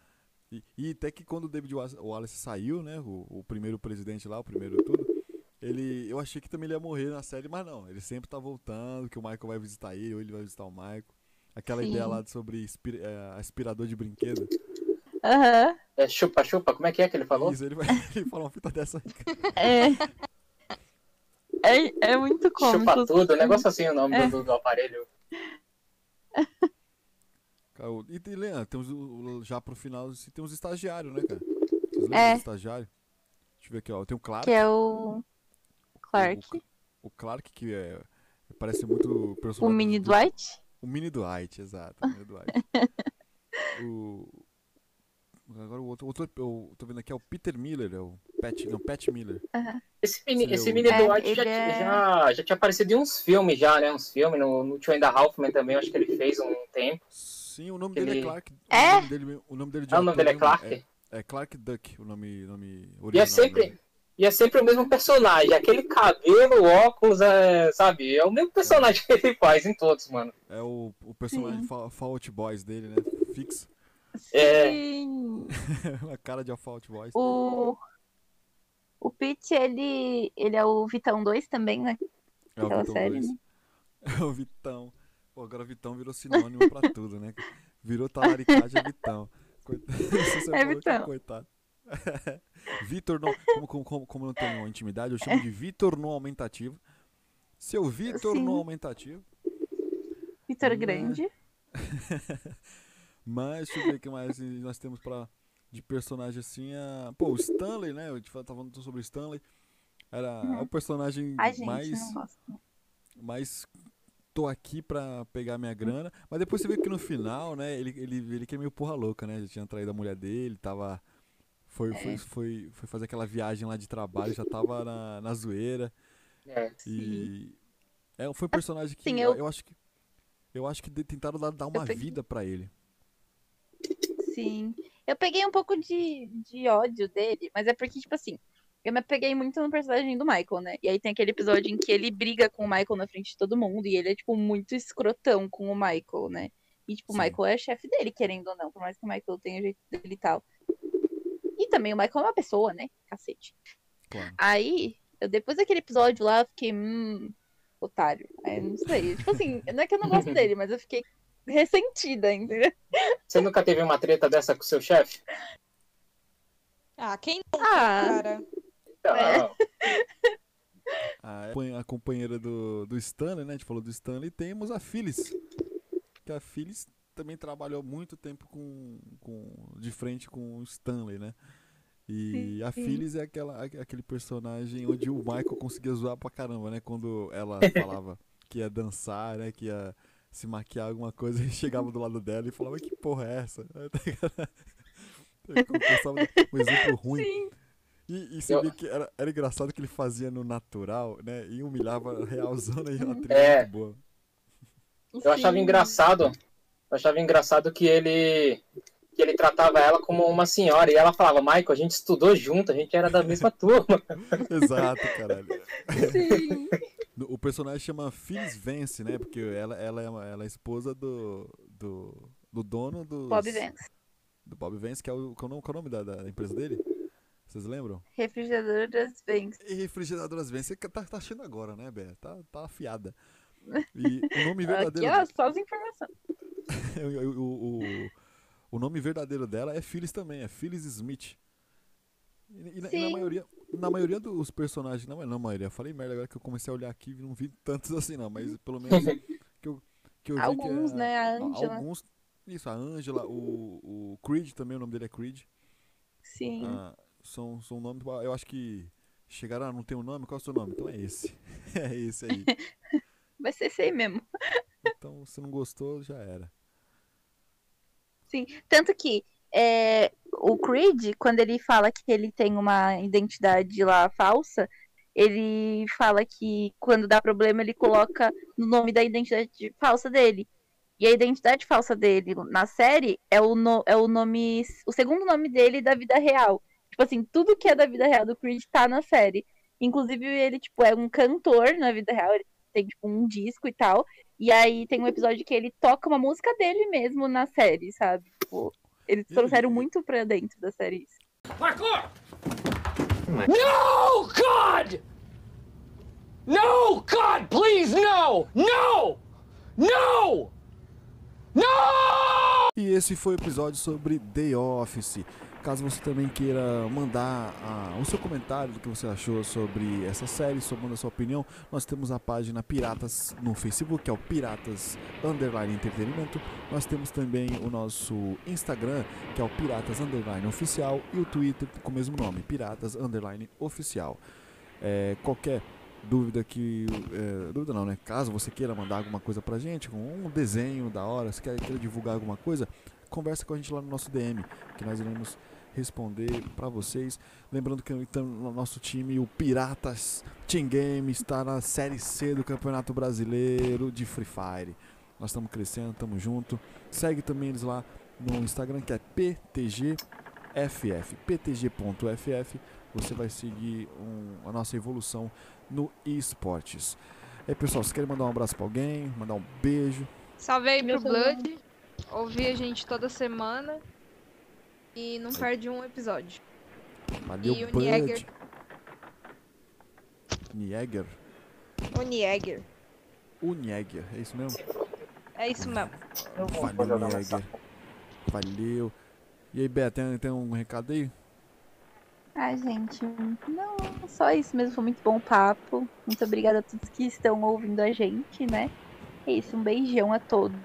E, e até que quando o David Wallace, saiu, né? O, o primeiro presidente lá, o primeiro tudo, ele. Eu achei que também ele ia morrer na série, mas não. Ele sempre tá voltando, que o Michael vai visitar ele, ou ele vai visitar o Michael. Aquela Sim. ideia lá sobre é, aspirador de brinquedo. Aham. É chupa-chupa, como é que é que ele falou? Isso, ele vai ele fala uma fita dessa aí. É. É, é muito cômico. Chupa tudo, um negócio assim o nome É. do, do aparelho. E, e Leandro, temos o, o- já pro final, tem os estagiários, né, cara? Vocês lembram É. dos estagiários? Deixa eu ver aqui, ó. Tem o Clark. Que é o Clark, O, o Clark, que é, parece muito o o mini do- Dwight. O mini Dwight, exato. O mini Dwight. o, agora o outro, outro, eu tô vendo aqui é o Peter Miller, é o Pat, não, Pat Miller. Esse mini, esse mini É, Dwight já, é- já, já tinha aparecido em uns filmes já, né? Uns filmes, no, no Two and a Halfman também, acho que ele fez um tempo. Sim, o nome Ele- dele é Clark. É? O nome dele, o nome dele de Ah, o nome dele é Clark? É, é Clark Duck, o nome, nome original. E é sempre, e é sempre o mesmo personagem. Aquele cabelo, óculos, é, sabe? É o mesmo personagem que ele faz em todos, mano. É o, o personagem Fault Boys dele, né? Fixo. É. Sim. a cara de Fault Boys. O. O Pete, ele, ele é o Vitão 2 também, né? É o Aquela Vitão série, 2. né? É o Vitão. Pô, agora o Vitão virou sinônimo pra tudo, né? Virou talaricagem é Vitão. Coit- Não sei se eu É Vitão. Coitado. Vitor, não, como, como, como, como eu não tenho intimidade, eu chamo de Vitor no aumentativo. Seu Vitor Sim. no aumentativo. Vitor Né? Grande. Mas deixa eu ver o que mais nós temos pra, de personagem assim. A... Pô, o Stanley, né? Eu te tava falando sobre o Stanley. Era é o personagem Ai, gente, mais. mas tô aqui pra pegar minha grana. Mas depois você vê que no final, né, ele, ele, ele que é meio porra louca, né? Já tinha traído a mulher dele, tava. Foi, É. foi, foi, foi fazer aquela viagem lá de trabalho, já tava na, na zoeira. É. E. É, foi um personagem que Sim, eu... eu- acho que. Eu acho que tentaram dar, dar uma peguei- vida pra ele. Sim. Eu peguei um pouco de, de ódio dele, mas é porque, tipo assim, eu me apeguei muito no personagem do Michael, né? E aí tem aquele episódio em que ele briga com o Michael na frente de todo mundo, e ele é, tipo, muito escrotão com o Michael, né? E, tipo, o Sim. Michael é chefe dele, querendo ou não, por mais que o Michael tenha o jeito dele e tal. E também o Michael é uma pessoa, né? Cacete. Claro. Aí, eu, depois daquele episódio lá, eu fiquei, hum, otário. Aí, não sei. Tipo assim, não é que eu não gosto dele, mas eu fiquei ressentida, entendeu? Você nunca teve uma treta dessa com seu chefe? Ah, quem não, Ah, cara? Então, É. A, a companheira do, do Stanley, né? A gente falou do Stanley. Temos a Phyllis. Que a Phyllis também trabalhou muito tempo com, com, de frente com o Stanley, né? E a sim. Phyllis é aquela, aquele personagem onde o Michael conseguia zoar pra caramba, né? Quando ela falava que ia dançar, né? Que ia se maquiar alguma coisa e chegava do lado dela e falava que porra é essa? Dar um exemplo ruim. sim. E, e você Eu- vê que era, era engraçado que ele fazia no natural, né? E humilhava a realzona e ela trilha É. muito boa. Eu achava engraçado. Eu achava engraçado que ele que ele tratava ela como uma senhora e ela falava, Michael, a gente estudou junto, a gente era da mesma turma. Exato, caralho. Sim. O personagem chama Phyllis Vance, né? Porque ela, ela, é, uma- ela é esposa do, do, do dono dos, Bob Vance. do Bob Vance, que é o, qual é o nome, qual é o nome da, da empresa dele? Vocês lembram? Refrigeradoras Vance. E refrigeradoras Vance, você tá, tá achando agora, né, Bé? Tá, tá afiada. E o nome Aqui, verdadeiro... ó, só as informações. o, o, o, o nome verdadeiro dela é Phyllis também, é Phyllis Smith. E, e na, e na maioria, na maioria dos personagens, não é na maioria, eu falei merda agora que eu comecei a olhar aqui e não vi tantos assim não, mas pelo menos que eu, que eu vi Alguns, que é, né? A a- Angela. Alguns, isso, a Angela, o, o Creed também, o nome dele é Creed. Sim. Ah, são, são nomes, eu acho que chegaram, ah, não tem um nome, qual é o seu nome? Então é esse. é esse aí. Vai ser esse aí mesmo. Então, se não gostou, já era. Sim. Tanto que é, o Creed, quando ele fala que ele tem uma identidade lá falsa, ele fala que quando dá problema ele coloca no nome da identidade falsa dele. E a identidade falsa dele na série é o, no- é o nome. O segundo nome dele da vida real. Tipo assim, tudo que é da vida real do Creed tá na série. Inclusive, ele, tipo, é um cantor na vida real. Ele tem tipo um disco e tal. E aí tem um episódio que ele toca uma música dele mesmo na série, sabe? Tipo, eles trouxeram muito pra dentro da série isso. Parkour! No, God! No, God, please, no! No! No! No! E esse foi o episódio sobre The Office. Caso você também queira mandar ah, o seu comentário do que você achou sobre essa série, só manda a sua opinião, nós temos a página Piratas no Facebook, que é o Piratas Underline Entretenimento. Nós temos também o nosso Instagram, que é o Piratas Underline Oficial, e o Twitter com o mesmo nome, Piratas Underline Oficial. É, qualquer dúvida que. é, dúvida não, né? Caso você queira mandar alguma coisa pra gente, um desenho da hora, se quer, queira divulgar alguma coisa, conversa com a gente lá no nosso DM, que nós iremos responder pra vocês. Lembrando que então, no nosso time, o Piratas Team Game, está na Série C do Campeonato Brasileiro de Free Fire. Nós estamos crescendo, estamos junto. Segue também eles lá no Instagram, que é PTGFF, ptg.ff. Você vai seguir um- a nossa evolução no esportes. E aí, pessoal, vocês querem mandar um abraço pra alguém? Mandar um beijo? Salve aí pro. Blood. Ouvir a gente toda semana. E não perde um episódio. Valeu, E o Bud. Nieger. Nieger. O Nieger. O Nieger, é isso mesmo? É isso mesmo. Valeu, Nieger. Valeu. E aí, Beto, tem, tem um recado aí? Ah, gente, não, só isso mesmo, foi muito bom o papo. Muito obrigada a todos que estão ouvindo a gente, né? É isso, um beijão a todos.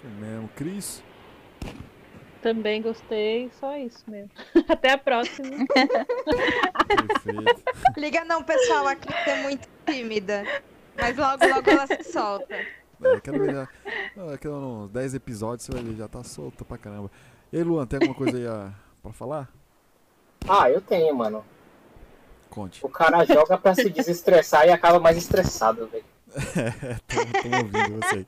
Isso mesmo. Cris? Também gostei, só isso mesmo. Até a próxima. Perfeito. Liga não, pessoal. A Cris é muito tímida. Mas logo, logo ela se solta. É, eu quero ver já. Daqui a uns 10 episódios você vai ver, já tá solta pra caramba. E aí, Luan, tem alguma coisa aí a, pra falar? Ah, eu tenho, mano. Conte. O cara joga pra se desestressar e acaba mais estressado, velho. Tô, tô ouvindo você.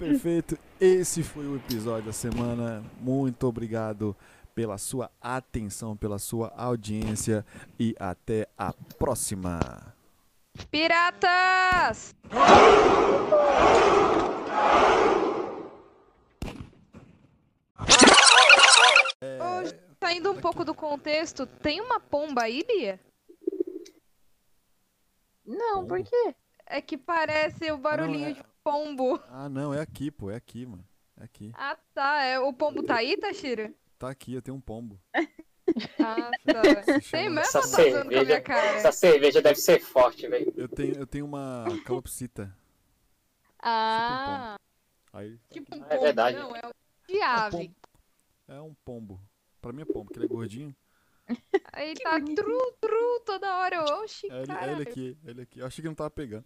Perfeito. Esse foi o episódio da semana. Muito obrigado pela sua atenção, pela sua audiência e até a próxima. Piratas! Ô, saindo um pouco do contexto, tem uma pomba aí, Bia? Não, por quê? É que parece o barulhinho é- de pombo. Ah, não, é aqui, pô, é aqui, mano. É aqui. Ah, tá. É, o pombo tá aí, Tashira? Tá aqui, eu tenho um pombo. Ah, tá. Tem mesmo Essa tá usando com a minha cerveja, cara? essa cerveja deve ser forte, velho. Eu tenho, eu tenho uma calopsita. Ah, Aí tipo um É pombo. verdade. Não, é um de é um ave. É um pombo. Pra mim é pombo, porque ele é gordinho. Aí Que tá tru, tru toda hora. Oxi, É ele, é ele aqui, é ele aqui. Eu achei que não tava pegando.